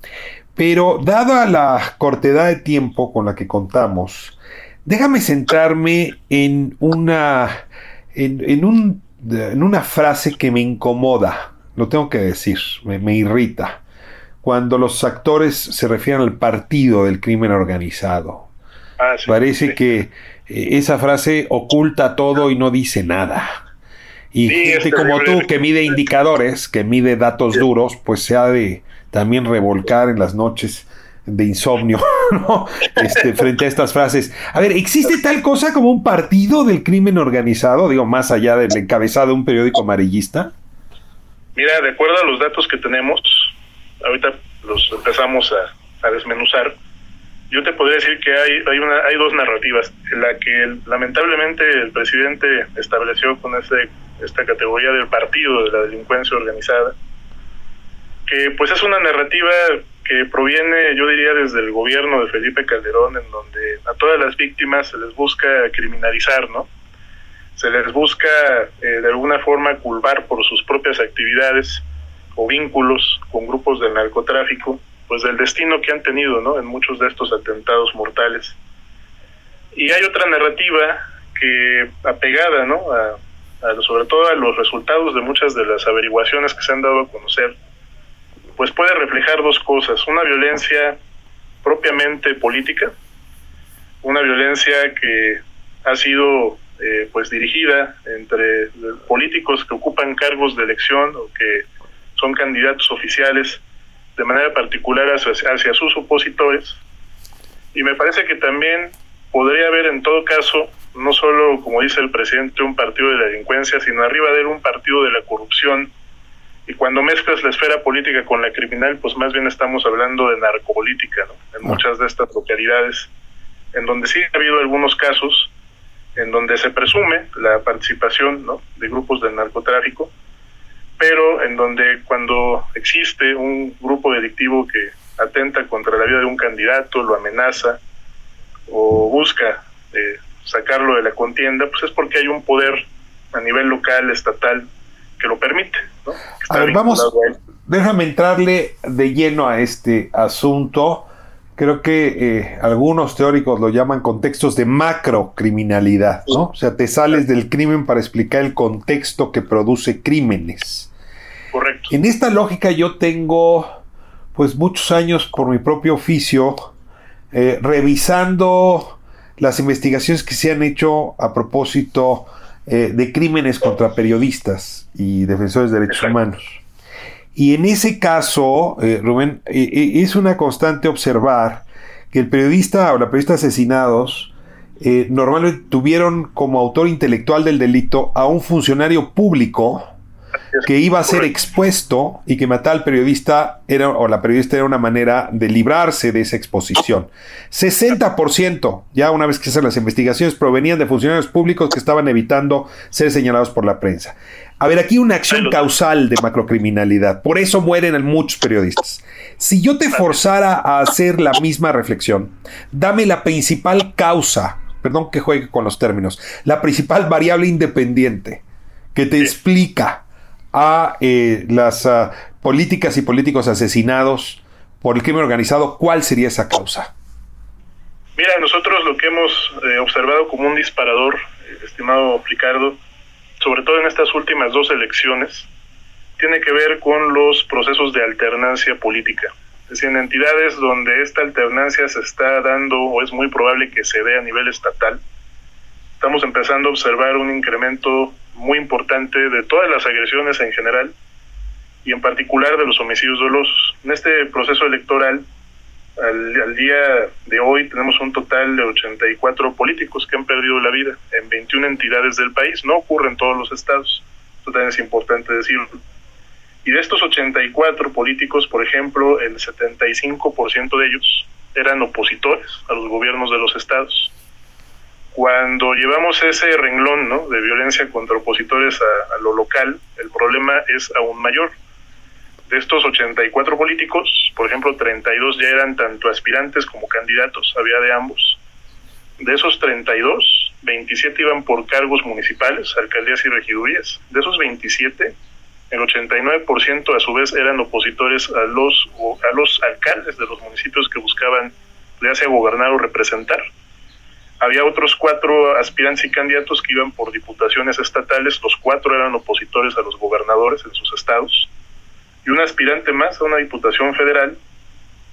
Pero dada la cortedad de tiempo con la que contamos, déjame centrarme en una en un en una frase que me incomoda, lo tengo que decir, me, irrita, cuando los actores se refieren al partido del crimen organizado. Ah, Parece que eh, esa frase oculta todo y no dice nada. Y gente como tú que mide indicadores, que mide datos duros, pues se ha de también revolcar en las noches de insomnio este, frente a estas frases. A ver, ¿existe tal cosa como un partido del crimen organizado? Digo, más allá del encabezado de un periódico amarillista. Mira, de acuerdo a los datos que tenemos, ahorita los empezamos a, desmenuzar. Yo te podría decir que hay, hay, una, hay dos narrativas. La que lamentablemente el presidente estableció con este, esta categoría del partido de la delincuencia organizada, que pues es una narrativa que proviene, yo diría, desde el gobierno de Felipe Calderón, en donde a todas las víctimas se les busca criminalizar, ¿no? Se les busca eh, de alguna forma culpar por sus propias actividades o vínculos con grupos del narcotráfico, pues del destino que han tenido, ¿no? En muchos de estos atentados mortales. Y hay otra narrativa que apegada, ¿no? sobre todo a los resultados de muchas de las averiguaciones que se han dado a conocer, pues puede reflejar dos cosas, una violencia propiamente política, una violencia que ha sido eh, pues dirigida entre políticos que ocupan cargos de elección o que son candidatos oficiales de manera particular hacia, hacia sus opositores. Y me parece que también podría haber en todo caso no solo como dice el presidente un partido de la delincuencia sino arriba de él un partido de la corrupción y cuando mezclas la esfera política con la criminal, pues más bien estamos hablando de narcopolítica, ¿no? En muchas de estas localidades, en donde sí ha habido algunos casos en donde se presume la participación ¿no? de grupos del narcotráfico, pero en donde cuando existe un grupo delictivo que atenta contra la vida de un candidato, lo amenaza o busca eh, sacarlo de la contienda, pues es porque hay un poder a nivel local, estatal, que lo permite. a ver, vamos, déjame entrarle de lleno a este asunto. Creo que eh, algunos teóricos lo llaman contextos de macrocriminalidad, ¿no? O sea, te sales del crimen para explicar el contexto que produce crímenes. Correcto. En esta lógica yo tengo, pues, muchos años por mi propio oficio, eh, revisando las investigaciones que se han hecho a propósito eh, de crímenes contra periodistas y defensores de derechos humanos. Y en ese caso, eh, Rubén, eh, es una constante observar que el periodista o la periodista asesinados normalmente tuvieron como autor intelectual del delito a un funcionario público que iba a ser expuesto y que matar al periodista era, o la periodista era una manera de librarse de esa exposición. 60%, ya una vez que hacen las investigaciones, provenían de funcionarios públicos que estaban evitando ser señalados por la prensa. A ver, aquí una acción causal de macrocriminalidad. Por eso mueren muchos periodistas. Si yo te forzara a hacer la misma reflexión, dame la principal causa, perdón que juegue con los términos, la principal variable independiente que te explica a eh, las ah, políticas y políticos asesinados por el crimen organizado, ¿cuál sería esa causa? Mira, nosotros lo que hemos eh, observado como un disparador, estimado Ricardo, sobre todo en estas últimas dos elecciones, tiene que ver con los procesos de alternancia política. Es decir, en entidades donde esta alternancia se está dando o es muy probable que se dé a nivel estatal, estamos empezando a observar un incremento muy importante de todas las agresiones en general y en particular de los homicidios dolosos. En este proceso electoral, al, día de hoy tenemos un total de 84 políticos que han perdido la vida en 21 entidades del país. No ocurre en todos los estados, esto también es importante decirlo. Y de estos 84 políticos, por ejemplo, el 75% de ellos eran opositores a los gobiernos de los estados. Cuando llevamos ese renglón ¿no? de violencia contra opositores a, lo local, el problema es aún mayor de estos 84 políticos, por ejemplo, 32 ya eran tanto aspirantes como candidatos, había de ambos. De esos 32, 27 iban por cargos municipales, alcaldías y regidurías. De esos 27, el 89% a su vez eran opositores a los, a los alcaldes de los municipios que buscaban ya sea gobernar o representar. Había otros cuatro aspirantes y candidatos que iban por diputaciones estatales, los cuatro eran opositores a los gobernadores en sus estados. Y un aspirante más a una diputación federal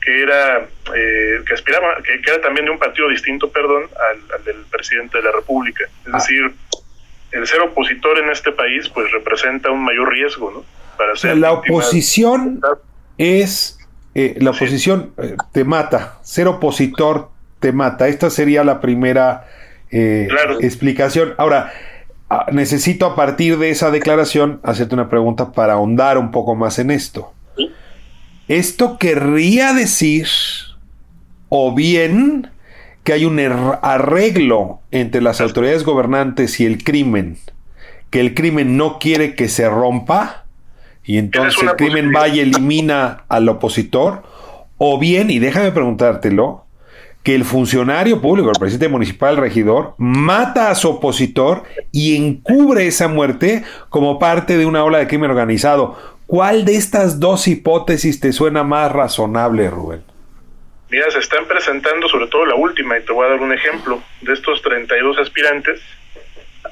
que era eh, que aspiraba que, era también de un partido distinto perdón al, del presidente de la república. Es ah. decir el ser opositor en este país pues representa un mayor riesgo no para ser la oposición es eh, la oposición eh, te mata. Ser opositor te mata. Esta sería la primera explicación. Ahora Ah, necesito a partir de esa declaración hacerte una pregunta para ahondar un poco más en esto. Esto querría decir, o bien, que hay un arreglo entre las autoridades gobernantes y el crimen, que el crimen no quiere que se rompa, y entonces el crimen va y elimina al opositor, o bien, y déjame preguntártelo, que el funcionario público, el presidente municipal, el regidor, mata a su opositor y encubre esa muerte como parte de una ola de crimen organizado. ¿Cuál de estas dos hipótesis te suena más razonable, Rubén? Mira, se están presentando sobre todo la última, y te voy a dar un ejemplo. De estos 32 aspirantes,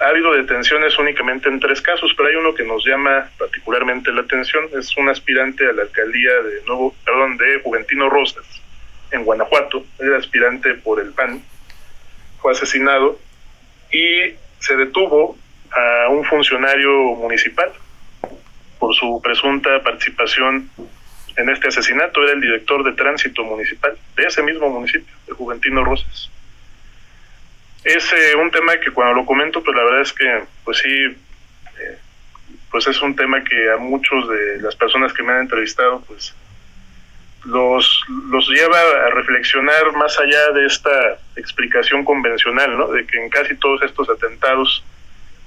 ha habido detenciones únicamente en tres casos, pero hay uno que nos llama particularmente la atención. Es un aspirante a la alcaldía de Nuevo, perdón, de Juventino Rosas en Guanajuato, era aspirante por el PAN, fue asesinado y se detuvo a un funcionario municipal por su presunta participación en este asesinato. Era el director de tránsito municipal de ese mismo municipio, de Juventino Rosas. Es eh, un tema que cuando lo comento, pues la verdad es que, pues sí, eh, pues es un tema que a muchos de las personas que me han entrevistado, pues los, los lleva a reflexionar más allá de esta explicación convencional, ¿no? De que en casi todos estos atentados,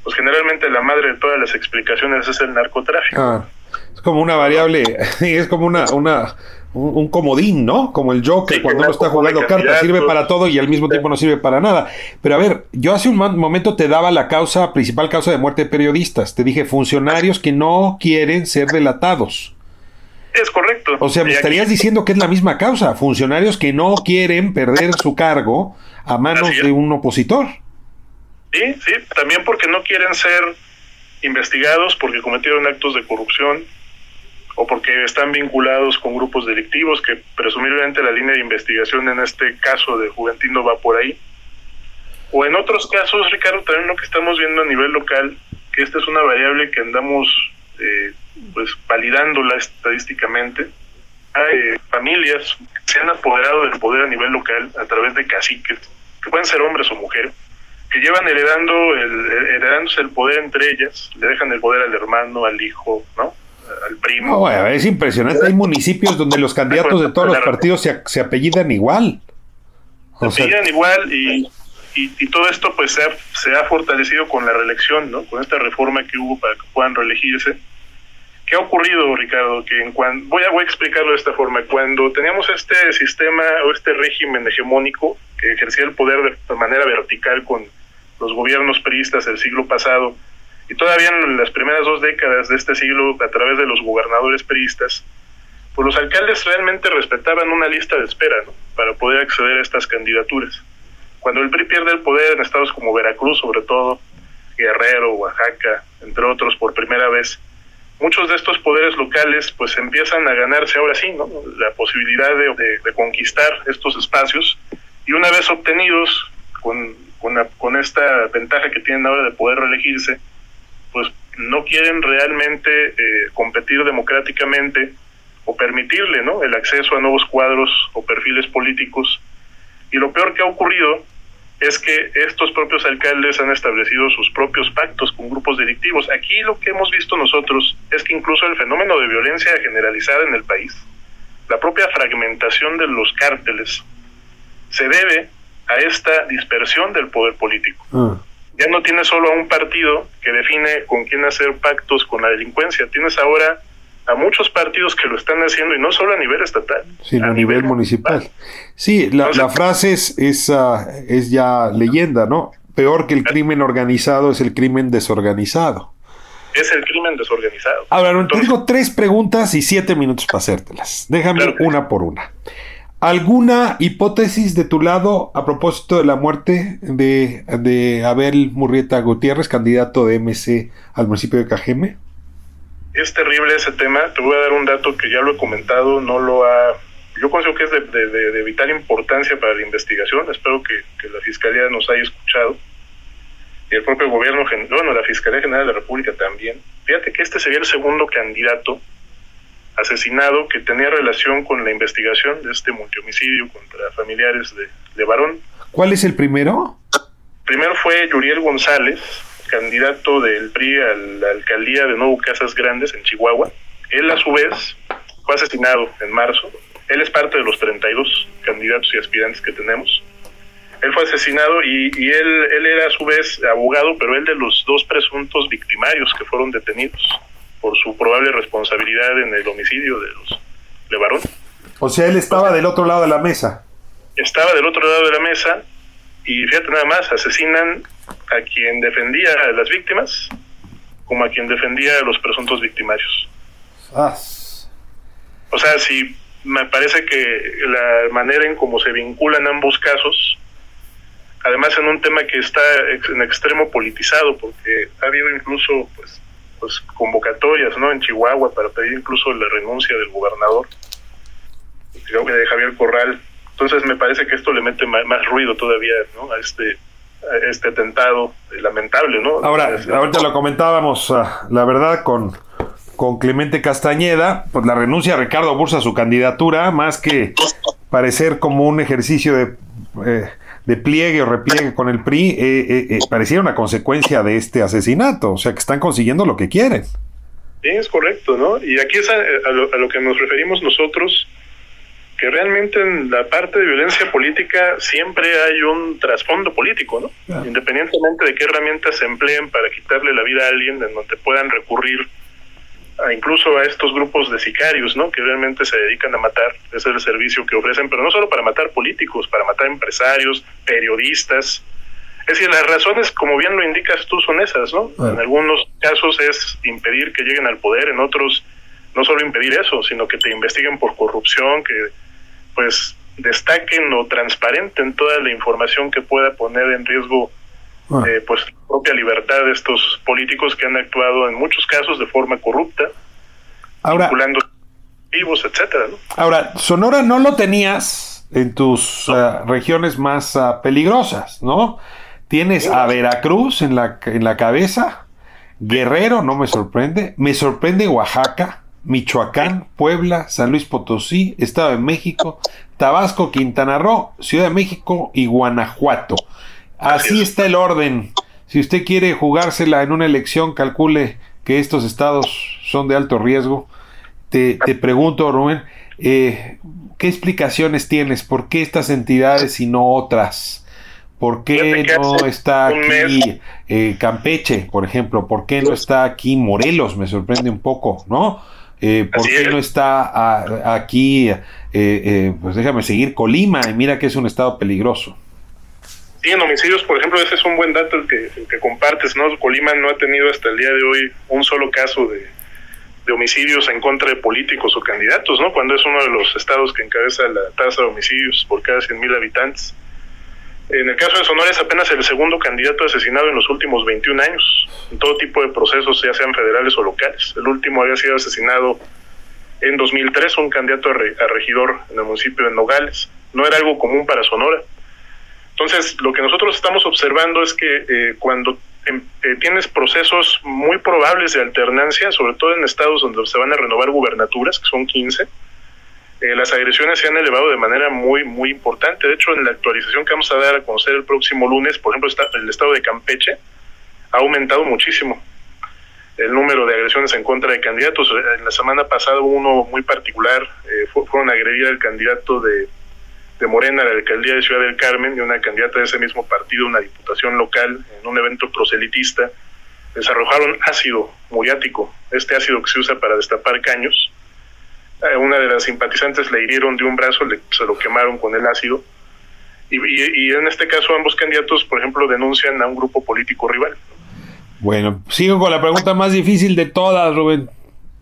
pues generalmente la madre de todas las explicaciones es el narcotráfico. Ah, es como una variable, es como una, una, un, comodín, ¿no? Como el Joker cuando uno está jugando cartas, sirve para todo y al mismo tiempo no sirve para nada. Pero a ver, yo hace un momento te daba la causa, principal causa de muerte de periodistas. Te dije funcionarios que no quieren ser delatados. Es correcto. O sea, me estarías diciendo que es la misma causa, funcionarios que no quieren perder su cargo a manos de un opositor. Sí, sí, también porque no quieren ser investigados porque cometieron actos de corrupción o porque están vinculados con grupos delictivos, que presumiblemente la línea de investigación en este caso de Juventino va por ahí. O en otros casos, Ricardo, también lo que estamos viendo a nivel local, que esta es una variable que andamos eh, pues validándola estadísticamente, hay familias que se han apoderado del poder a nivel local a través de caciques, que pueden ser hombres o mujeres, que llevan heredando el, heredándose el poder entre ellas, le dejan el poder al hermano, al hijo, ¿no? Al primo. es impresionante. Hay municipios donde los candidatos de todos los partidos se, se apellidan igual. se apellidan igual y, y, todo esto pues se ha, se ha fortalecido con la reelección, ¿no? Con esta reforma que hubo para que puedan reelegirse ¿Qué ha ocurrido, Ricardo? Que en cuando, voy, a, voy a explicarlo de esta forma. Cuando teníamos este sistema o este régimen hegemónico que ejercía el poder de, manera vertical con los gobiernos peristas del siglo pasado, y todavía en las primeras dos décadas de este siglo, a través de los gobernadores peristas, pues los alcaldes realmente respetaban una lista de espera para poder acceder a estas candidaturas. Cuando el PRI pierde el poder en estados como Veracruz, sobre todo, Guerrero, Oaxaca, entre otros, por primera vez, muchos de estos poderes locales pues empiezan a ganarse ahora sí ¿no? la posibilidad de, conquistar estos espacios y una vez obtenidos con, con, esta ventaja que tienen ahora de poder reelegirse, pues no quieren realmente eh, competir democráticamente o permitirle ¿no? el acceso a nuevos cuadros o perfiles políticos. Y lo peor que ha ocurrido es que estos propios alcaldes han establecido sus propios pactos con grupos delictivos. Aquí lo que hemos visto nosotros es que incluso el fenómeno de violencia generalizada en el país, la propia fragmentación de los cárteles, se debe a esta dispersión del poder político. Ah. Ya no tienes solo a un partido que define con quién hacer pactos con la delincuencia, tienes ahora a muchos partidos que lo están haciendo y no solo a nivel estatal, sino a, nivel, municipal. Sí, la, frase es, es, ah, es ya leyenda, ¿no? Peor que el crimen organizado es el crimen desorganizado. Es el crimen desorganizado. Ahora, tengo tres preguntas y siete minutos para hacértelas. Déjame una por una. ¿Alguna hipótesis de tu lado a propósito de la muerte de, de Abel Murrieta Gutiérrez, candidato de MC al municipio de Cajeme? Es terrible ese tema. Te voy a dar un dato que ya lo he comentado, no lo ha... Yo considero que es de, vital importancia para la investigación. Espero que, la Fiscalía nos haya escuchado. Y el propio gobierno, bueno, la Fiscalía General de la República también. Fíjate que este sería el segundo candidato asesinado que tenía relación con la investigación de este multihomicidio contra familiares de, de varón. ¿Cuál es el primero? Primero fue Yuriel González, candidato del PRI a la alcaldía de Nuevo Casas Grandes en Chihuahua. Él a su vez fue asesinado en marzo. Él es parte de los 32 candidatos y aspirantes que tenemos. Él fue asesinado y, él, él era a su vez abogado, pero él de los dos presuntos victimarios que fueron detenidos por su probable responsabilidad en el homicidio de los de Barón. O sea, él estaba del otro lado de la mesa. Estaba del otro lado de la mesa y fíjate nada más, asesinan a quien defendía a las víctimas como a quien defendía a los presuntos victimarios. Ah. O sea, sí, me parece que la manera en cómo se vinculan ambos casos, además en un tema que está en extremo politizado, porque ha habido incluso pues, pues convocatorias ¿no? en Chihuahua para pedir incluso la renuncia del gobernador, creo que de Javier Corral. Entonces me parece que esto le mete más, más ruido todavía ¿no? a este este atentado lamentable, ¿no? Ahora, ahorita lo comentábamos, ah, la verdad, con, con Clemente Castañeda, pues la renuncia a Ricardo Bursa a su candidatura, más que parecer como un ejercicio de, eh, de pliegue o repliegue con el PRI, eh, eh, pareciera una consecuencia de este asesinato, o sea que están consiguiendo lo que quieren. Sí, es correcto, ¿no? Y aquí es a, lo, que nos referimos nosotros, que realmente en la parte de violencia política siempre hay un trasfondo político, ¿no? Independientemente de qué herramientas se empleen para quitarle la vida a alguien, en donde puedan recurrir a incluso a estos grupos de sicarios, ¿no? Que realmente se dedican a matar, ese es el servicio que ofrecen, pero no solo para matar políticos, para matar empresarios, periodistas. Es decir, las razones, como bien lo indicas tú, son esas, ¿no? En algunos casos es impedir que lleguen al poder, en otros no solo impedir eso, sino que te investiguen por corrupción, que pues destaquen o transparenten toda la información que pueda poner en riesgo ah. eh, pues la propia libertad de estos políticos que han actuado en muchos casos de forma corrupta, ahora, vinculando vivos, etcétera. Ahora, Sonora no lo tenías en tus eh, regiones más ah, peligrosas, ¿no? Tienes a Veracruz en la, en la cabeza, Guerrero, no me sorprende, me sorprende Oaxaca, Michoacán, Puebla, San Luis Potosí, Estado de México, Tabasco, Quintana Roo, Ciudad de México y Guanajuato. Así está el orden. Si usted quiere jugársela en una elección, calcule que estos estados son de alto riesgo. Te, pregunto, Rubén, eh, ¿qué explicaciones tienes? ¿Por qué estas entidades y no otras? ¿Por qué no está aquí eh, Campeche, por ejemplo? ¿Por qué no está aquí Morelos? Me sorprende un poco, ¿no? Eh, ¿Por qué no está aquí, eh, eh, pues déjame seguir, Colima? Y mira que es un estado peligroso. Sí, en homicidios, por ejemplo, ese es un buen dato el que, que compartes, ¿no? Colima no ha tenido hasta el día de hoy un solo caso de, de homicidios en contra de políticos o candidatos, ¿no? Cuando es uno de los estados que encabeza la tasa de homicidios por cada 100.000 habitantes. En el caso de Sonora es apenas el segundo candidato asesinado en los últimos 21 años, en todo tipo de procesos, ya sean federales o locales. El último había sido asesinado en 2003, un candidato a, regidor en el municipio de Nogales. No era algo común para Sonora. Entonces, lo que nosotros estamos observando es que eh, cuando em, eh, tienes procesos muy probables de alternancia, sobre todo en estados donde se van a renovar gubernaturas, que son 15. Eh, las agresiones se han elevado de manera muy, muy importante. De hecho, en la actualización que vamos a dar a conocer el próximo lunes, por ejemplo, está, el estado de Campeche ha aumentado muchísimo el número de agresiones en contra de candidatos. En la semana pasada uno muy particular, eh, fueron agredir al candidato de, Morena la alcaldía de Ciudad del Carmen y una candidata de ese mismo partido, una diputación local, en un evento proselitista, les arrojaron ácido muriático, este ácido que se usa para destapar caños. Eh, una de las simpatizantes le hirieron de un brazo, le, se lo quemaron con el ácido. Y, y, y en este caso ambos candidatos, por ejemplo, denuncian a un grupo político rival. Bueno, sigo con la pregunta más difícil de todas, Rubén.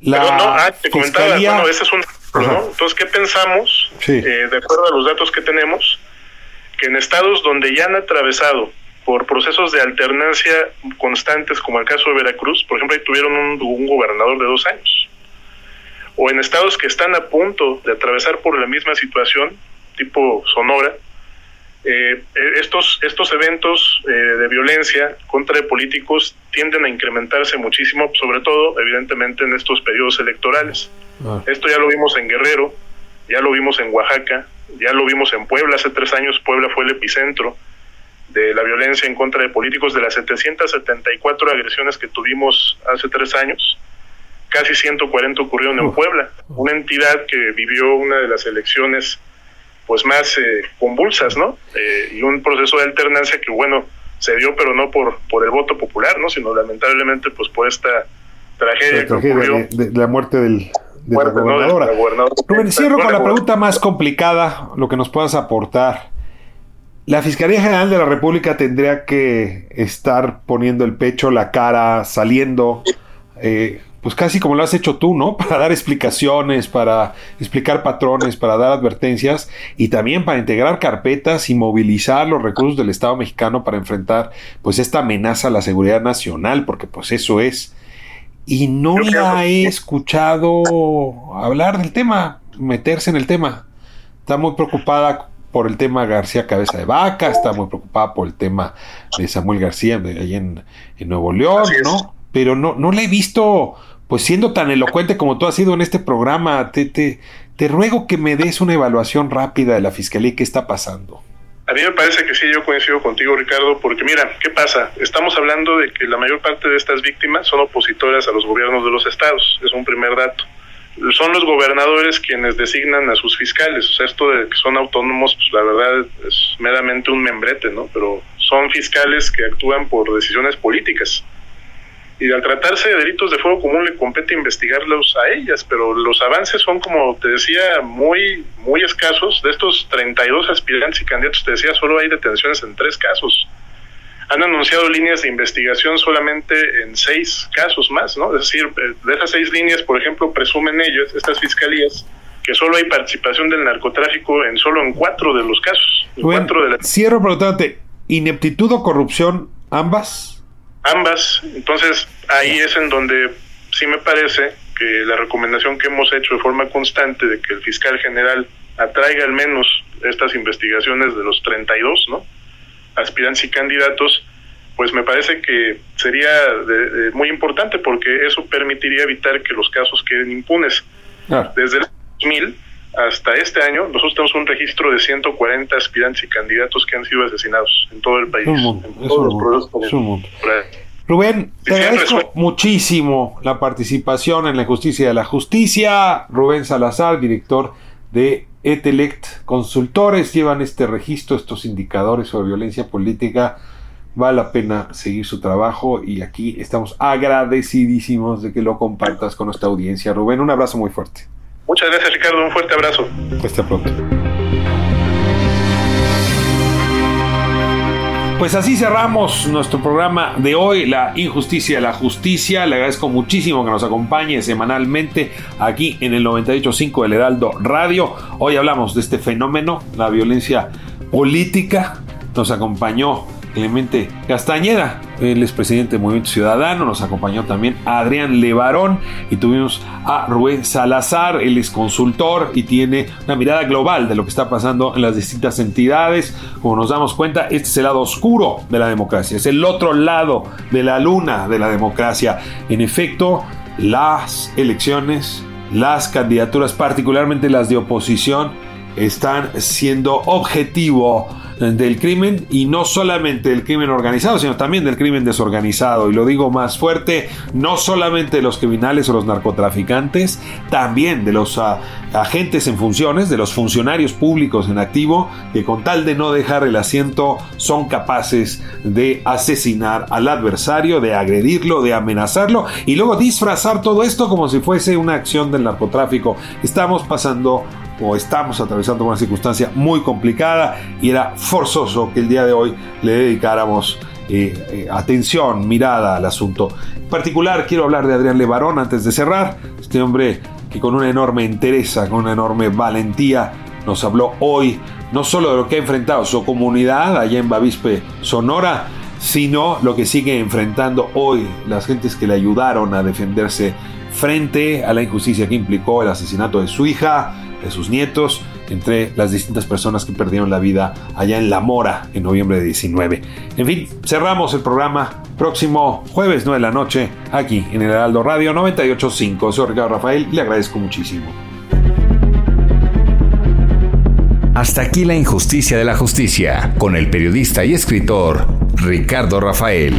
La Pero no, ah, te comentaba, bueno, ese es un ¿no? Entonces, ¿qué pensamos? Sí. Eh, de acuerdo a los datos que tenemos, que en estados donde ya han atravesado por procesos de alternancia constantes, como el caso de Veracruz, por ejemplo, ahí tuvieron un, un gobernador de dos años, o en estados que están a punto de atravesar por la misma situación, tipo Sonora, eh, estos, estos eventos eh, de violencia contra políticos tienden a incrementarse muchísimo, sobre todo, evidentemente, en estos periodos electorales. Ah. Esto ya lo vimos en Guerrero, ya lo vimos en Oaxaca, ya lo vimos en Puebla. Hace tres años Puebla fue el epicentro de la violencia en contra de políticos. De las 774 agresiones que tuvimos hace tres años, casi 140 ocurrieron en Puebla, una entidad que vivió una de las elecciones pues más eh, convulsas, ¿no? Eh, y un proceso de alternancia que, bueno, se dio, pero no por, por el voto popular, ¿no? Sino lamentablemente, pues por esta tragedia, la tragedia de, de, la muerte del, de, muerte, la gobernadora. ¿no? de la gobernadora. Rubén, cierro con la pregunta más complicada, lo que nos puedas aportar. La Fiscalía General de la República tendría que estar poniendo el pecho, la cara, saliendo, eh, pues casi como lo has hecho tú, ¿no? Para dar explicaciones, para explicar patrones, para dar advertencias y también para integrar carpetas y movilizar los recursos del Estado mexicano para enfrentar pues esta amenaza a la seguridad nacional, porque pues eso es. Y no la he escuchado hablar del tema, meterse en el tema. Está muy preocupada por el tema García Cabeza de Vaca, está muy preocupada por el tema de Samuel García de ahí en, en Nuevo León, ¿no? Pero no, no le he visto pues siendo tan elocuente como tú has sido en este programa, te, te, te ruego que me des una evaluación rápida de la Fiscalía y qué está pasando. A mí me parece que sí, yo coincido contigo, Ricardo, porque mira, ¿qué pasa? Estamos hablando de que la mayor parte de estas víctimas son opositoras a los gobiernos de los estados, es un primer dato. Son los gobernadores quienes designan a sus fiscales, o sea, esto de que son autónomos, pues la verdad es meramente un membrete, ¿no? Pero son fiscales que actúan por decisiones políticas y al tratarse de delitos de fuego común le compete investigarlos a ellas, pero los avances son, como te decía, muy, muy escasos. De estos 32 aspirantes y candidatos, te decía, solo hay detenciones en tres casos. Han anunciado líneas de investigación solamente en seis casos más, ¿no? Es decir, eh, de esas seis líneas, por ejemplo, presumen ellos, estas fiscalías, que solo hay participación del narcotráfico en solo en cuatro de los casos. Bueno, cuatro de la... Cierro preguntándote, ¿ineptitud o corrupción ambas? Ambas. Entonces ahí es en donde sí me parece que la recomendación que hemos hecho de forma constante de que el fiscal general atraiga al menos estas investigaciones de los 32, ¿no? Aspirantes y candidatos, pues me parece que sería de, de muy importante porque eso permitiría evitar que los casos queden impunes. Ah. Desde el 2000 hasta este año, nosotros tenemos un registro de 140 aspirantes y candidatos que han sido asesinados en todo el país. en todos los Rubén, te agradezco muchísimo la participación en la justicia de la justicia. Rubén Salazar, director de Etelect Consultores, llevan este registro, estos indicadores sobre violencia política. Vale la pena seguir su trabajo y aquí estamos agradecidísimos de que lo compartas con nuestra audiencia. Rubén, un abrazo muy fuerte. Muchas gracias, Ricardo. Un fuerte abrazo. Hasta pronto. Pues así cerramos nuestro programa de hoy, La Injusticia la Justicia. Le agradezco muchísimo que nos acompañe semanalmente aquí en el 98.5 del Heraldo Radio. Hoy hablamos de este fenómeno, la violencia política. Nos acompañó Clemente Castañeda, el expresidente del Movimiento Ciudadano, nos acompañó también Adrián Levarón y tuvimos a Rubén Salazar, él es consultor y tiene una mirada global de lo que está pasando en las distintas entidades. Como nos damos cuenta, este es el lado oscuro de la democracia, es el otro lado de la luna de la democracia. En efecto, las elecciones, las candidaturas, particularmente las de oposición, están siendo objetivo del crimen y no solamente del crimen organizado, sino también del crimen desorganizado. Y lo digo más fuerte, no solamente de los criminales o los narcotraficantes, también de los uh, agentes en funciones, de los funcionarios públicos en activo, que con tal de no dejar el asiento son capaces de asesinar al adversario, de agredirlo, de amenazarlo y luego disfrazar todo esto como si fuese una acción del narcotráfico. Estamos pasando o estamos atravesando una circunstancia muy complicada y era forzoso que el día de hoy le dedicáramos eh, eh, atención, mirada al asunto. En particular quiero hablar de Adrián Levarón antes de cerrar, este hombre que con una enorme entereza, con una enorme valentía nos habló hoy no solo de lo que ha enfrentado su comunidad allá en Bavispe, Sonora, sino lo que sigue enfrentando hoy las gentes que le ayudaron a defenderse frente a la injusticia que implicó el asesinato de su hija, de sus nietos, entre las distintas personas que perdieron la vida allá en La Mora en noviembre de 19. En fin, cerramos el programa próximo jueves 9 de la noche aquí en el Heraldo Radio 985. Soy Ricardo Rafael y le agradezco muchísimo. Hasta aquí la injusticia de la justicia con el periodista y escritor Ricardo Rafael.